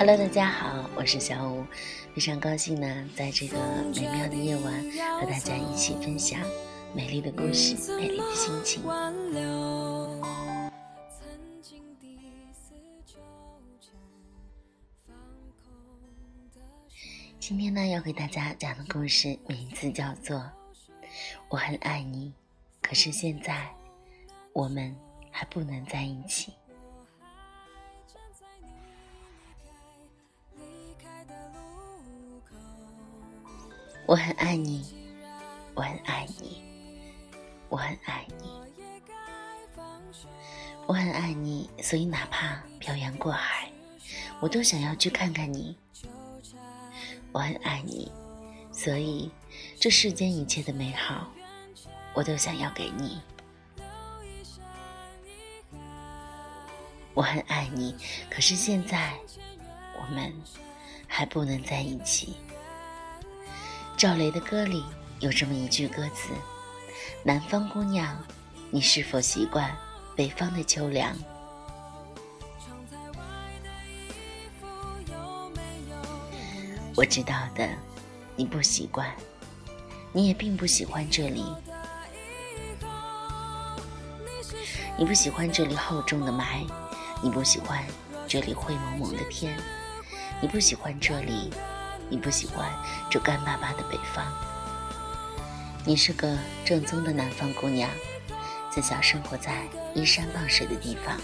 Hello，大家好，我是小五，非常高兴呢，在这个美妙的夜晚和大家一起分享美丽的故事、美丽的心情。今天呢，要给大家讲的故事名字叫做《我很爱你》，可是现在我们还不能在一起。我很爱你，我很爱你，我很爱你，我很爱你，所以哪怕漂洋过海，我都想要去看看你。我很爱你，所以这世间一切的美好，我都想要给你。我很爱你，可是现在我们还不能在一起。赵雷的歌里有这么一句歌词：“南方姑娘，你是否习惯北方的秋凉？”我知道的，你不习惯，你也并不喜欢这里。你不喜欢这里厚重的霾，你不喜欢这里灰蒙蒙的天，你不喜欢这里。你不喜欢这干巴巴的北方，你是个正宗的南方姑娘，自小生活在依山傍水的地方。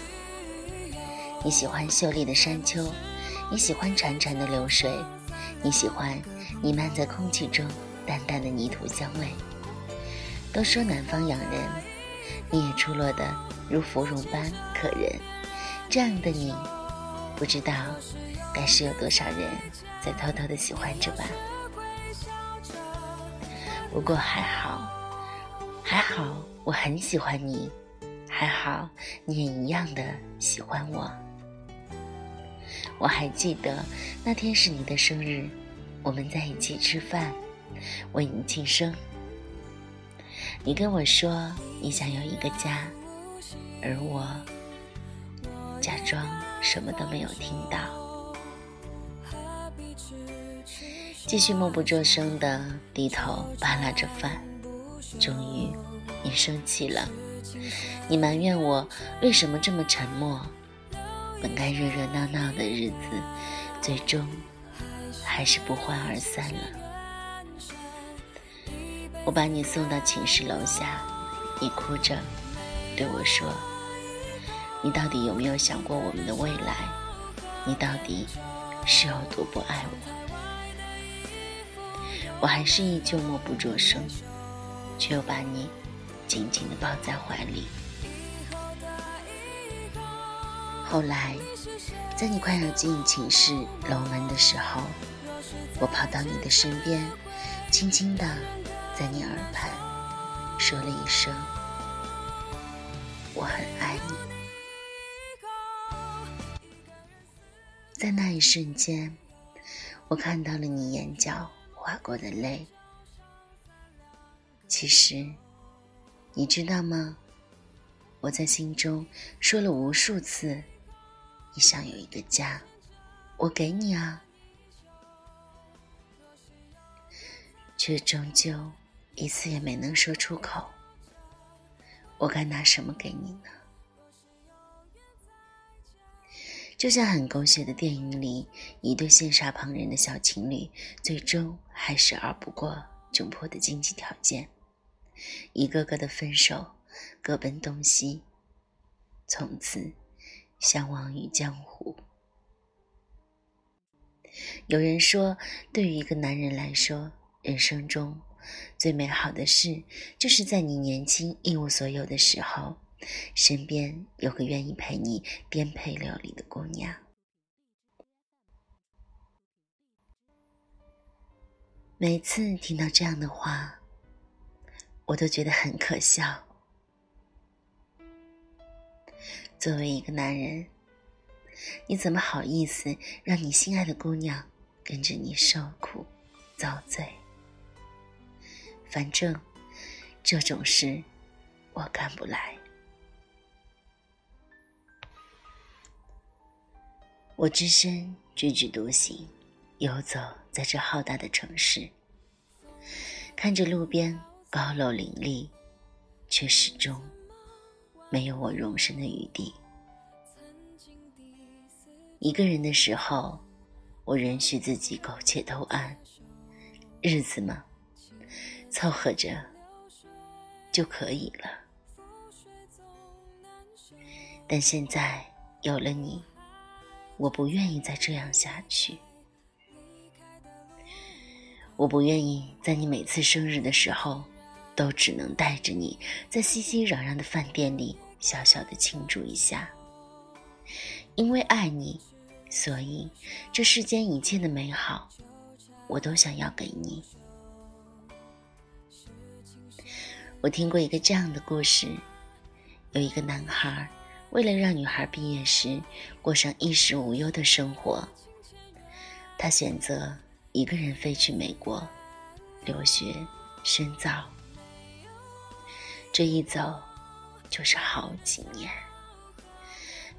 你喜欢秀丽的山丘，你喜欢潺潺的流水，你喜欢弥漫在空气中淡淡的泥土香味。都说南方养人，你也出落得如芙蓉般可人。这样的你，不知道该是有多少人。在偷偷的喜欢着吧，不过还好，还好，我很喜欢你，还好你也一样的喜欢我。我还记得那天是你的生日，我们在一起吃饭，为你庆生。你跟我说你想有一个家，而我假装什么都没有听到。继续默不作声的低头扒拉着饭，终于，你生气了，你埋怨我为什么这么沉默。本该热热闹闹的日子，最终还是不欢而散了。我把你送到寝室楼下，你哭着对我说：“你到底有没有想过我们的未来？你到底是有多不爱我？”我还是依旧默不作声，却又把你紧紧地抱在怀里。后来，在你快要进寝室楼门的时候，我跑到你的身边，轻轻地在你耳畔说了一声：“我很爱你。”在那一瞬间，我看到了你眼角。划过的泪，其实，你知道吗？我在心中说了无数次，你想有一个家，我给你啊，却终究一次也没能说出口。我该拿什么给你呢？就像很狗血的电影里，一对羡煞旁人的小情侣，最终还是熬不过窘迫的经济条件，一个个的分手，各奔东西，从此相忘于江湖。有人说，对于一个男人来说，人生中最美好的事，就是在你年轻一无所有的时候。身边有个愿意陪你颠沛流离的姑娘。每次听到这样的话，我都觉得很可笑。作为一个男人，你怎么好意思让你心爱的姑娘跟着你受苦、遭罪？反正这种事我干不来。我只身踽踽独行，游走在这浩大的城市，看着路边高楼林立，却始终没有我容身的余地。一个人的时候，我允许自己苟且偷安，日子嘛，凑合着就可以了。但现在有了你，我不愿意再这样下去。我不愿意在你每次生日的时候，都只能带着你在熙熙攘攘的饭店里小小的庆祝一下。因为爱你，所以这世间一切的美好，我都想要给你。我听过一个这样的故事，有一个男孩，为了让女孩毕业时过上衣食无忧的生活，他选择一个人飞去美国留学深造。这一走，就是好几年。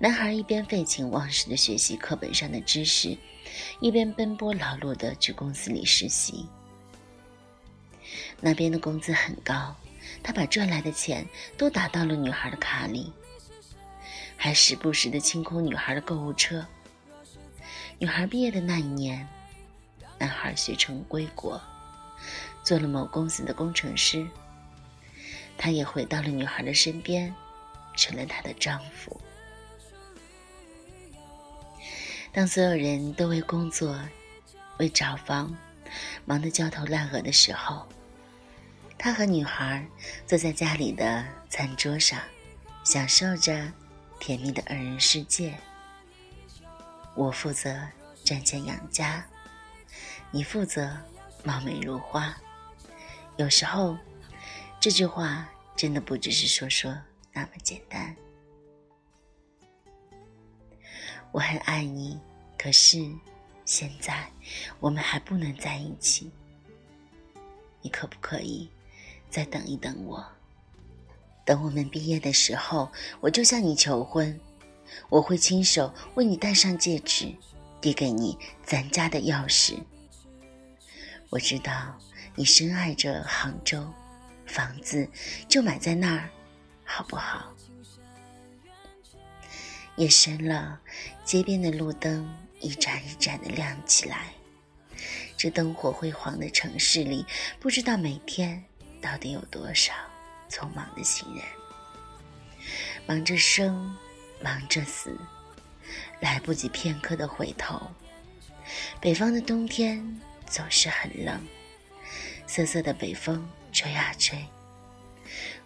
男孩一边废寝忘食的学习课本上的知识，一边奔波劳碌的去公司里实习。那边的工资很高，他把赚来的钱都打到了女孩的卡里，还时不时的清空女孩的购物车。女孩毕业的那一年，男孩学成归国，做了某公司的工程师。他也回到了女孩的身边，成了她的丈夫。当所有人都为工作、为找房忙得焦头烂额的时候，他和女孩坐在家里的餐桌上，享受着甜蜜的二人世界。我负责赚钱养家，你负责貌美如花。有时候，这句话真的不只是说说那么简单。我很爱你，可是现在我们还不能在一起。你可不可以再等一等我？等我们毕业的时候，我就向你求婚，我会亲手为你戴上戒指，递给你咱家的钥匙。我知道你深爱着杭州，房子就买在那儿，好不好？夜深了，街边的路灯一盏一盏的亮起来。这灯火辉煌的城市里，不知道每天到底有多少匆忙的行人，忙着生，忙着死，来不及片刻的回头。北方的冬天总是很冷，瑟瑟的北风吹啊吹，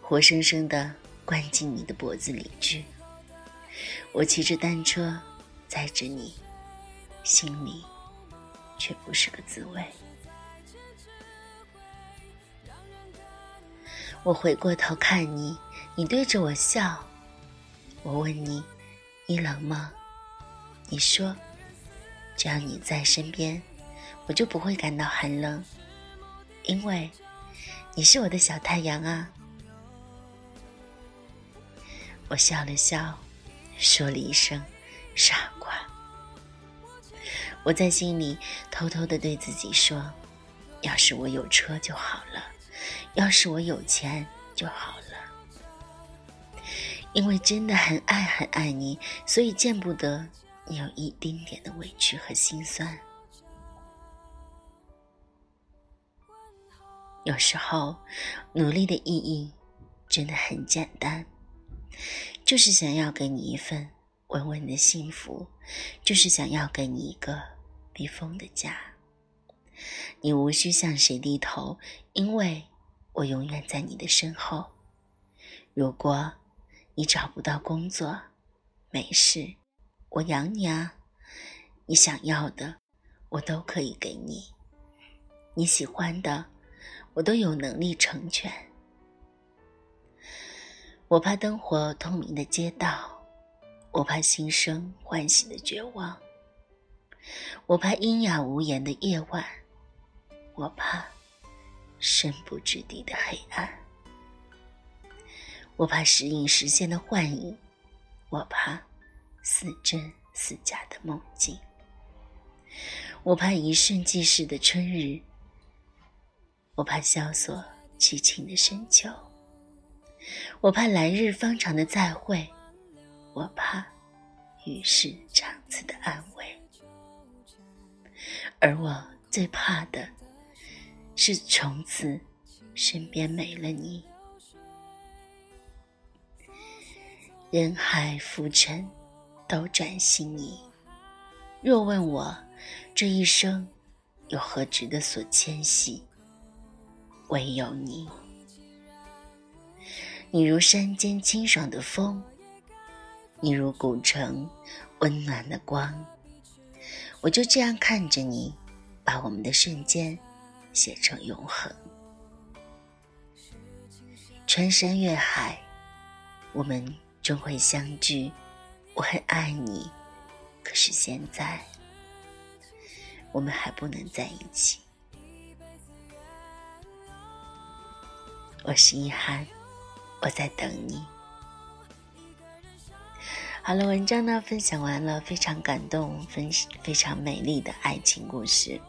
活生生的灌进你的脖子里去。我骑着单车载着你，心里却不是个滋味。我回过头看你，你对着我笑。我问你，你冷吗？你说，只要你在身边，我就不会感到寒冷，因为你是我的小太阳啊。我笑了笑。说了一声“傻瓜”，我在心里偷偷的对自己说：“要是我有车就好了，要是我有钱就好了。”因为真的很爱很爱你，所以见不得你有一丁点的委屈和心酸。有时候，努力的意义真的很简单。就是想要给你一份稳稳的幸福，就是想要给你一个避风的家。你无需向谁低头，因为我永远在你的身后。如果你找不到工作，没事，我养你啊。你想要的，我都可以给你；你喜欢的，我都有能力成全。我怕灯火通明的街道，我怕心生欢喜的绝望，我怕阴哑无言的夜晚，我怕深不知底的黑暗，我怕时隐时现的幻影，我怕似真似假的梦境。我怕一瞬即逝的春日，我怕萧索凄清的深秋，我怕来日方长的再会，我怕与世长辞的安慰，而我最怕的是从此身边没了你。人海浮沉，斗转星移。若问我这一生有何值得所牵系，唯有你。你如山间清爽的风，你如古城温暖的光。我就这样看着你，把我们的瞬间写成永恒。穿山越海，我们。终会相聚，我很爱你，可是现在我们还不能在一起。我是一涵，我在等你。好了，文章呢分享完了，非常感动，分非常美丽的爱情故事。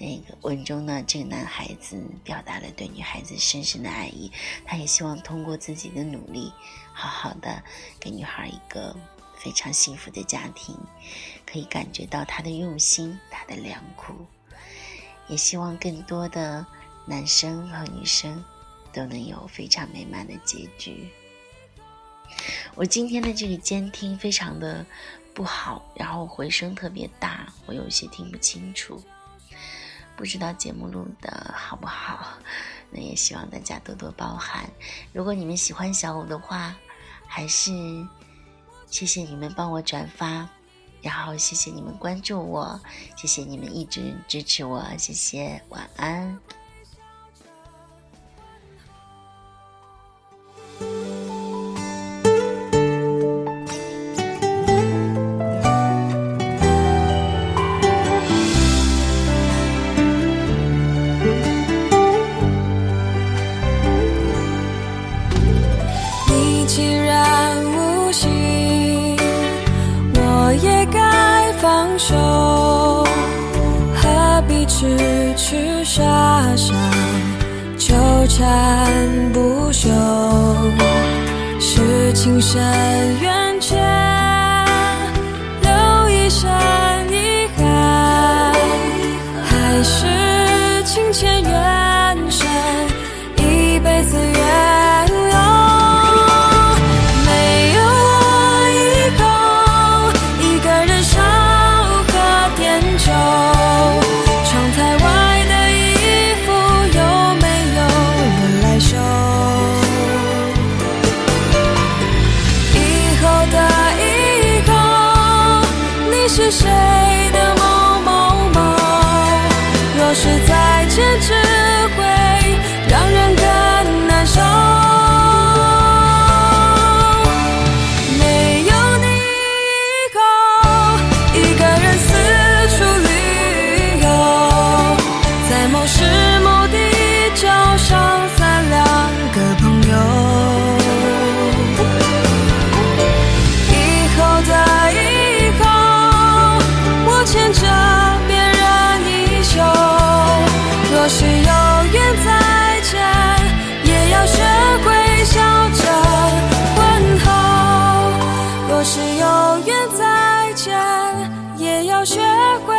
那个文中呢，这个男孩子表达了对女孩子深深的爱意，他也希望通过自己的努力，好好的给女孩一个非常幸福的家庭，可以感觉到他的用心，他的良苦，也希望更多的男生和女生都能有非常美满的结局。我今天的这个监听非常的不好，然后回声特别大，我有些听不清楚。不知道节目录的好不好，那也希望大家多多包涵。如果你们喜欢小五的话，还是谢谢你们帮我转发，然后谢谢你们关注我，谢谢你们一直支持我，谢谢，晚安。傻傻，纠缠不休，是情深缘要学会